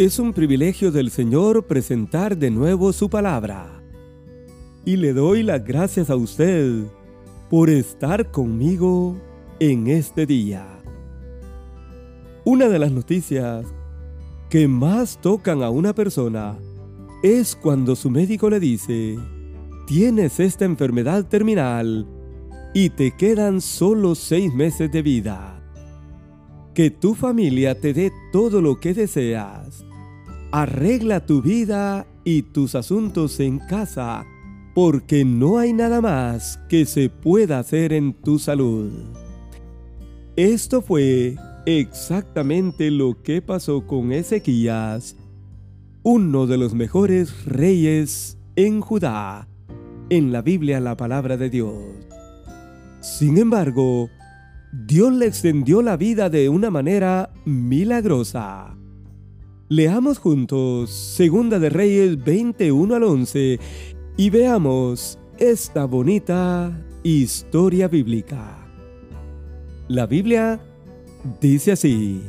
Es un privilegio del Señor presentar de nuevo su palabra. Y le doy las gracias a usted por estar conmigo en este día. Una de las noticias que más tocan a una persona es cuando su médico le dice, tienes esta enfermedad terminal y te quedan solo seis meses de vida. Que tu familia te dé todo lo que deseas Arregla tu vida y tus asuntos en casa, porque no hay nada más que se pueda hacer en tu salud. Esto fue exactamente lo que pasó con Ezequías, uno de los mejores reyes en Judá, en la Biblia la palabra de Dios. Sin embargo, Dios le extendió la vida de una manera milagrosa. Leamos juntos Segunda de Reyes 21 al 11 y veamos esta bonita historia bíblica. La Biblia dice así: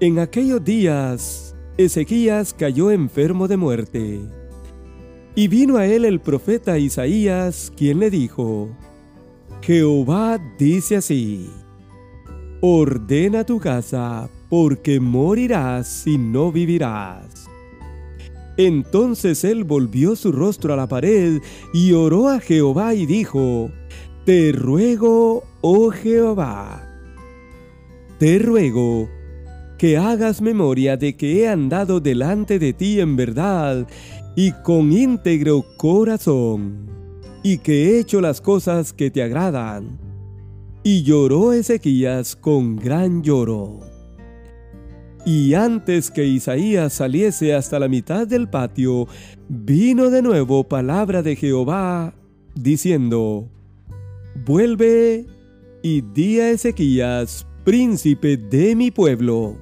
En aquellos días, Ezequías cayó enfermo de muerte. Y vino a él el profeta Isaías, quien le dijo, Jehová dice así, ordena tu casa porque morirás y no vivirás. Entonces él volvió su rostro a la pared y oró a Jehová y dijo, Te ruego, oh Jehová, te ruego que hagas memoria de que he andado delante de ti en verdad y con íntegro corazón, y que he hecho las cosas que te agradan. Y lloró Ezequías con gran lloro. Y antes que Isaías saliese hasta la mitad del patio, vino de nuevo palabra de Jehová, diciendo, Vuelve y di a Ezequías, príncipe de mi pueblo.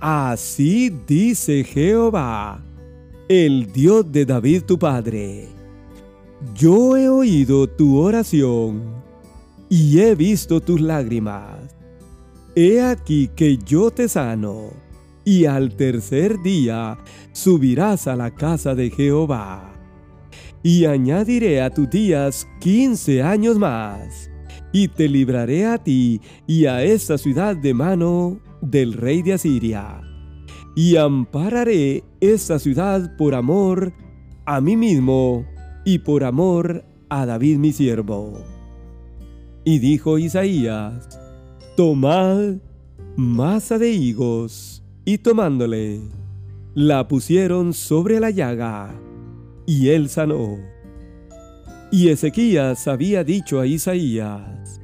Así dice Jehová, el Dios de David tu padre. Yo he oído tu oración y he visto tus lágrimas He aquí que yo te sano, y al tercer día subirás a la casa de Jehová. Y añadiré a tus días quince años más, y te libraré a ti y a esta ciudad de mano del rey de Asiria. Y ampararé esta ciudad por amor a mí mismo y por amor a David mi siervo. Y dijo Isaías, Tomad masa de higos, y tomándole, la pusieron sobre la llaga, y él sanó. Y Ezequías había dicho a Isaías,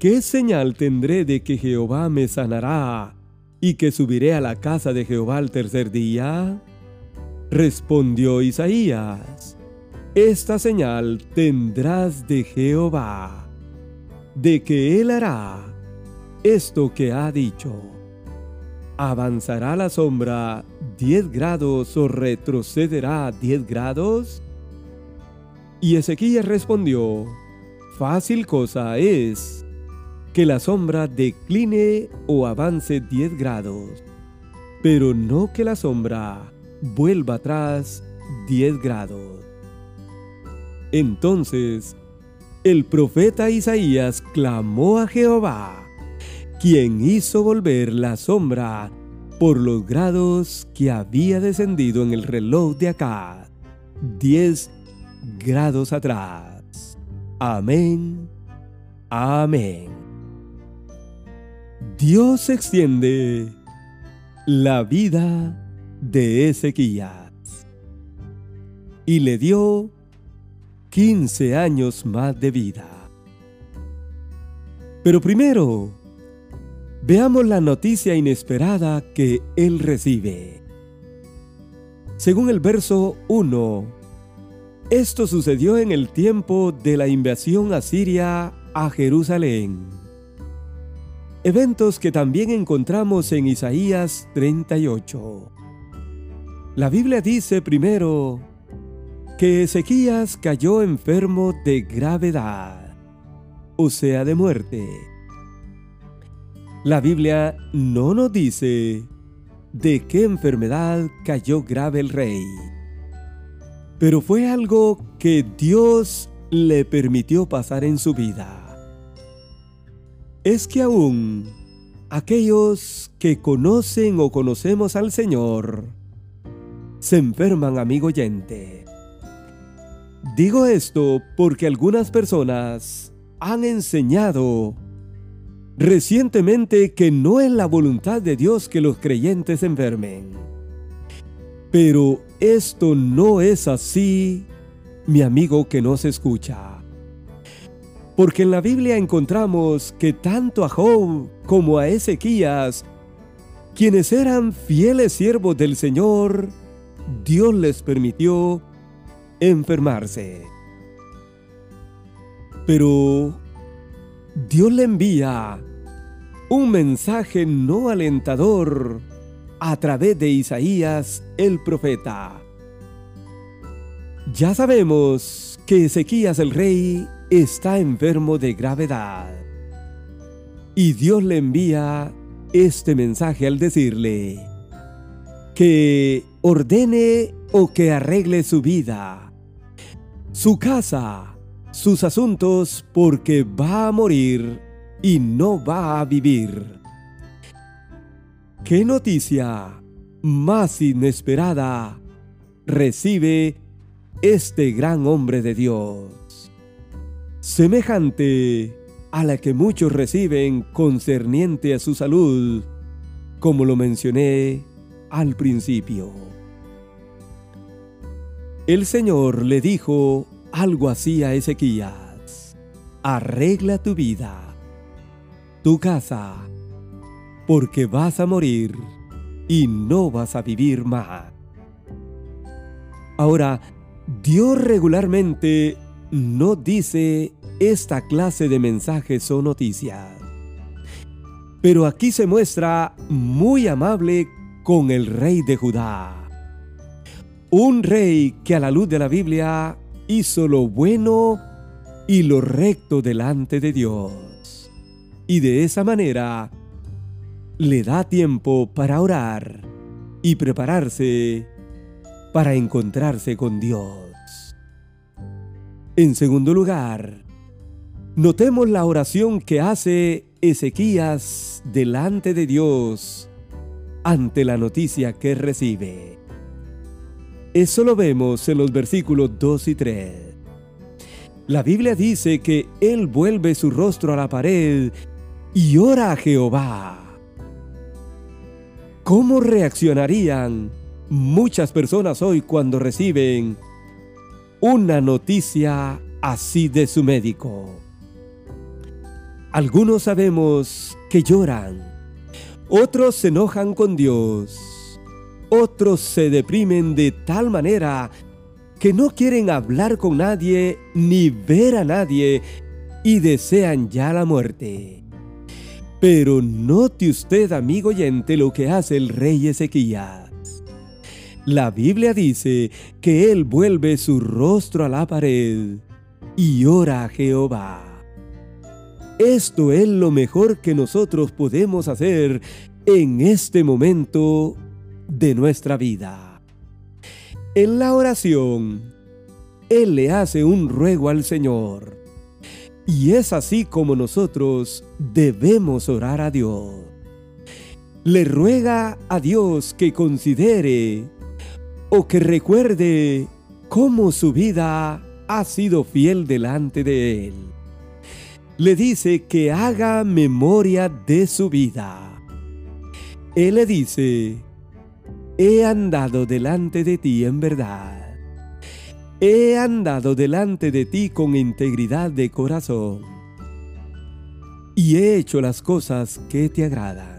¿qué señal tendré de que Jehová me sanará y que subiré a la casa de Jehová al tercer día? Respondió Isaías, esta señal tendrás de Jehová, de que él hará esto que ha dicho. ¿Avanzará la sombra 10 grados o retrocederá 10 grados? Y Ezequiel respondió, fácil cosa es que la sombra decline o avance 10 grados, pero no que la sombra vuelva atrás 10 grados. Entonces, el profeta Isaías clamó a Jehová quien hizo volver la sombra por los grados que había descendido en el reloj de acá, 10 grados atrás. Amén. Amén. Dios extiende la vida de Ezequías y le dio 15 años más de vida. Pero primero, Veamos la noticia inesperada que él recibe. Según el verso 1, esto sucedió en el tiempo de la invasión asiria a Jerusalén. Eventos que también encontramos en Isaías 38. La Biblia dice primero que Ezequías cayó enfermo de gravedad, o sea, de muerte. La Biblia no nos dice de qué enfermedad cayó grave el rey. Pero fue algo que Dios le permitió pasar en su vida. Es que aún aquellos que conocen o conocemos al Señor se enferman, amigo oyente. Digo esto porque algunas personas han enseñado recientemente que no es la voluntad de Dios que los creyentes enfermen. Pero esto no es así, mi amigo que nos escucha. Porque en la Biblia encontramos que tanto a Job como a Ezequías, quienes eran fieles siervos del Señor, Dios les permitió enfermarse. Pero Dios le envía un mensaje no alentador a través de Isaías el profeta. Ya sabemos que Ezequías el rey está enfermo de gravedad. Y Dios le envía este mensaje al decirle que ordene o que arregle su vida, su casa, sus asuntos, porque va a morir y no va a vivir. ¿Qué noticia más inesperada recibe este gran hombre de Dios? Semejante a la que muchos reciben concerniente a su salud, como lo mencioné al principio. El Señor le dijo algo así a Ezequías, arregla tu vida, tu casa, porque vas a morir y no vas a vivir más. Ahora, Dios regularmente no dice esta clase de mensajes o noticias. Pero aquí se muestra muy amable con el rey de Judá. Un rey que a la luz de la Biblia hizo lo bueno y lo recto delante de Dios. Y de esa manera le da tiempo para orar y prepararse para encontrarse con Dios. En segundo lugar, notemos la oración que hace Ezequías delante de Dios ante la noticia que recibe. Eso lo vemos en los versículos 2 y 3. La Biblia dice que Él vuelve su rostro a la pared y ora a Jehová. ¿Cómo reaccionarían muchas personas hoy cuando reciben una noticia así de su médico? Algunos sabemos que lloran, otros se enojan con Dios, otros se deprimen de tal manera que no quieren hablar con nadie ni ver a nadie y desean ya la muerte. Pero note usted, amigo oyente, lo que hace el rey Ezequías. La Biblia dice que él vuelve su rostro a la pared y ora a Jehová. Esto es lo mejor que nosotros podemos hacer en este momento de nuestra vida. En la oración, Él le hace un ruego al Señor y es así como nosotros debemos orar a Dios. Le ruega a Dios que considere o que recuerde cómo su vida ha sido fiel delante de Él. Le dice que haga memoria de su vida. Él le dice, he andado delante de ti en verdad He andado delante de ti con integridad de corazón y he hecho las cosas que te agradan.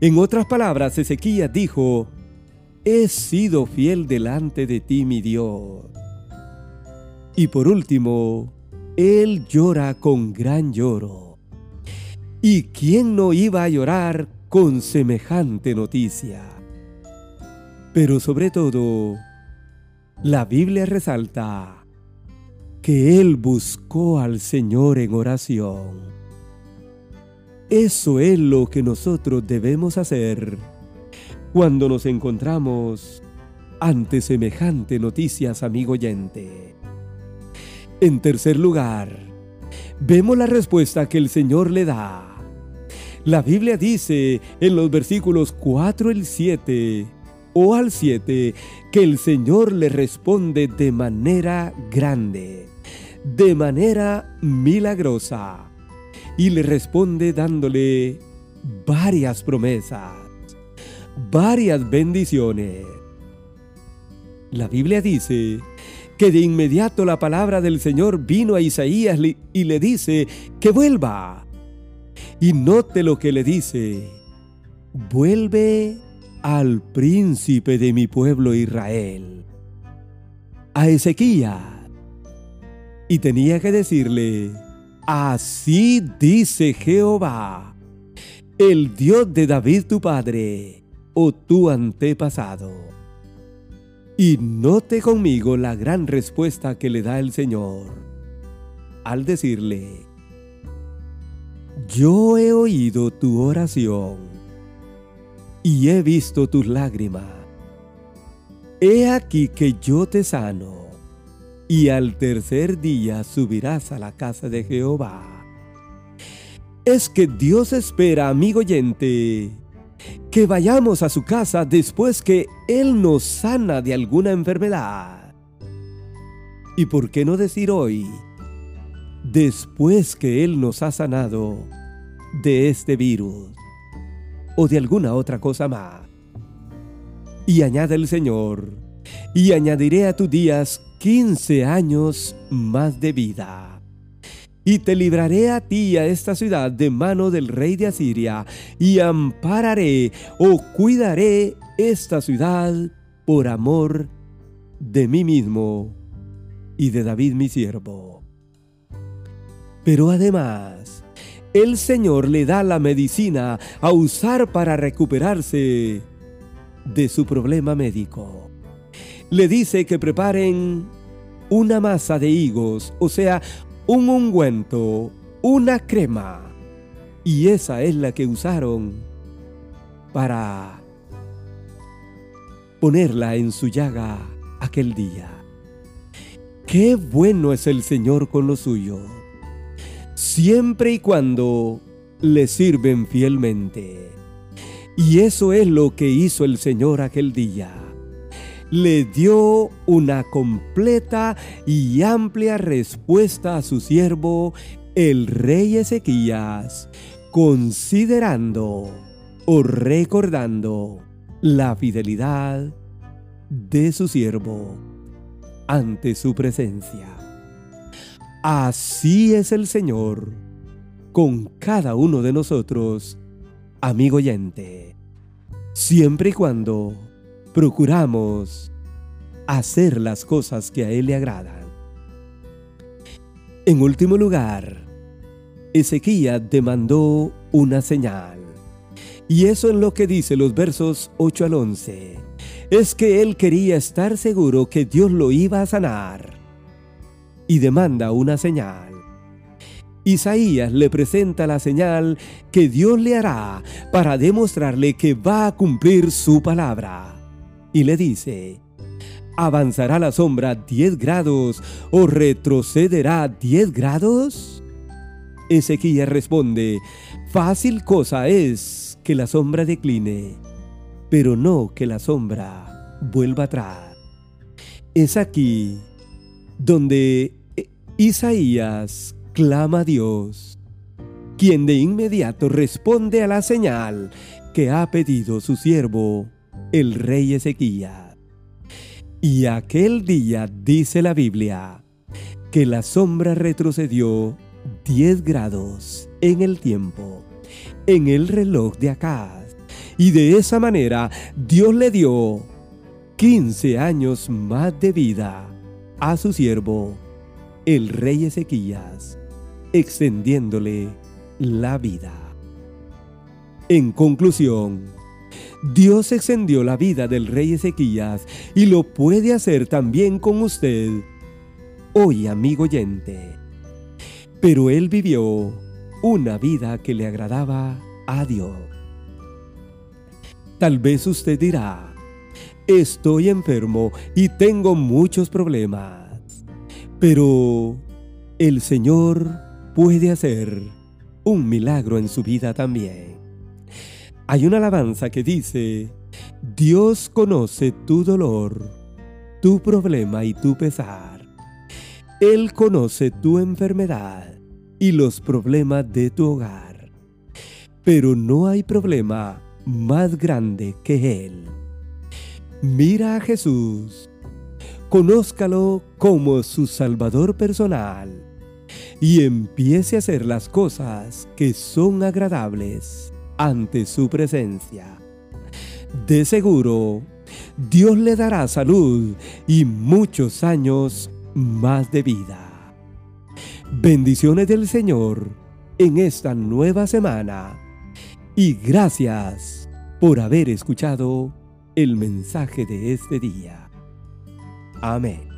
En otras palabras, Ezequías dijo, he sido fiel delante de ti, mi Dios. Y por último, él llora con gran lloro. ¿Y quién no iba a llorar con semejante noticia? Pero sobre todo, la Biblia resalta que él buscó al Señor en oración. Eso es lo que nosotros debemos hacer cuando nos encontramos ante semejante noticias, amigo oyente. En tercer lugar, vemos la respuesta que el Señor le da. La Biblia dice en los versículos 4 y 7 o al 7 que el Señor le responde de manera grande, de manera milagrosa, y le responde dándole varias promesas, varias bendiciones. La Biblia dice que de inmediato la palabra del Señor vino a Isaías y le dice que vuelva. Y note lo que le dice, vuelve al príncipe de mi pueblo Israel, a Ezequías. Y tenía que decirle, así dice Jehová, el Dios de David tu padre, o tu antepasado. Y note conmigo la gran respuesta que le da el Señor al decirle, yo he oído tu oración y he visto tus lágrimas. He aquí que yo te sano, y al tercer día subirás a la casa de Jehová. Es que Dios espera, amigo oyente, que vayamos a su casa después que Él nos sana de alguna enfermedad. ¿Y por qué no decir hoy, después que Él nos ha sanado de este virus? O de alguna otra cosa más. Y añade el Señor, y añadiré a tus días quince años más de vida. Y te libraré a ti y a esta ciudad de mano del rey de Asiria, y ampararé o cuidaré esta ciudad por amor de mí mismo y de David mi siervo. Pero además, el Señor le da la medicina a usar para recuperarse de su problema médico. Le dice que preparen una masa de higos, o sea, un ungüento, una crema. Y esa es la que usaron para ponerla en su llaga aquel día. Qué bueno es el Señor con los suyos siempre y cuando le sirven fielmente. Y eso es lo que hizo el Señor aquel día. Le dio una completa y amplia respuesta a su siervo, el rey Ezequías, considerando o recordando la fidelidad de su siervo ante su presencia. Así es el Señor con cada uno de nosotros, amigo oyente, siempre y cuando procuramos hacer las cosas que a Él le agradan. En último lugar, Ezequías demandó una señal. Y eso es lo que dice los versos 8 al 11. Es que él quería estar seguro que Dios lo iba a sanar y demanda una señal. Isaías le presenta la señal que Dios le hará para demostrarle que va a cumplir su palabra. Y le dice, ¿avanzará la sombra 10 grados o retrocederá 10 grados? Ezequiel responde, fácil cosa es que la sombra decline, pero no que la sombra vuelva atrás. Es aquí donde Isaías clama a Dios, quien de inmediato responde a la señal que ha pedido su siervo, el rey Ezequías. Y aquel día dice la Biblia que la sombra retrocedió 10 grados en el tiempo, en el reloj de acá, y de esa manera Dios le dio 15 años más de vida a su siervo el rey Ezequías, extendiéndole la vida. En conclusión, Dios extendió la vida del rey Ezequías y lo puede hacer también con usted, hoy amigo oyente. Pero él vivió una vida que le agradaba a Dios. Tal vez usted dirá, estoy enfermo y tengo muchos problemas, pero el Señor puede hacer un milagro en su vida también. Hay una alabanza que dice, Dios conoce tu dolor, tu problema y tu pesar. Él conoce tu enfermedad y los problemas de tu hogar. Pero no hay problema más grande que Él. Mira a Jesús, conózcalo como su Salvador personal y empiece a hacer las cosas que son agradables ante su presencia. De seguro, Dios le dará salud y muchos años más de vida. Bendiciones del Señor en esta nueva semana y gracias por haber escuchado el mensaje de este día. Amén.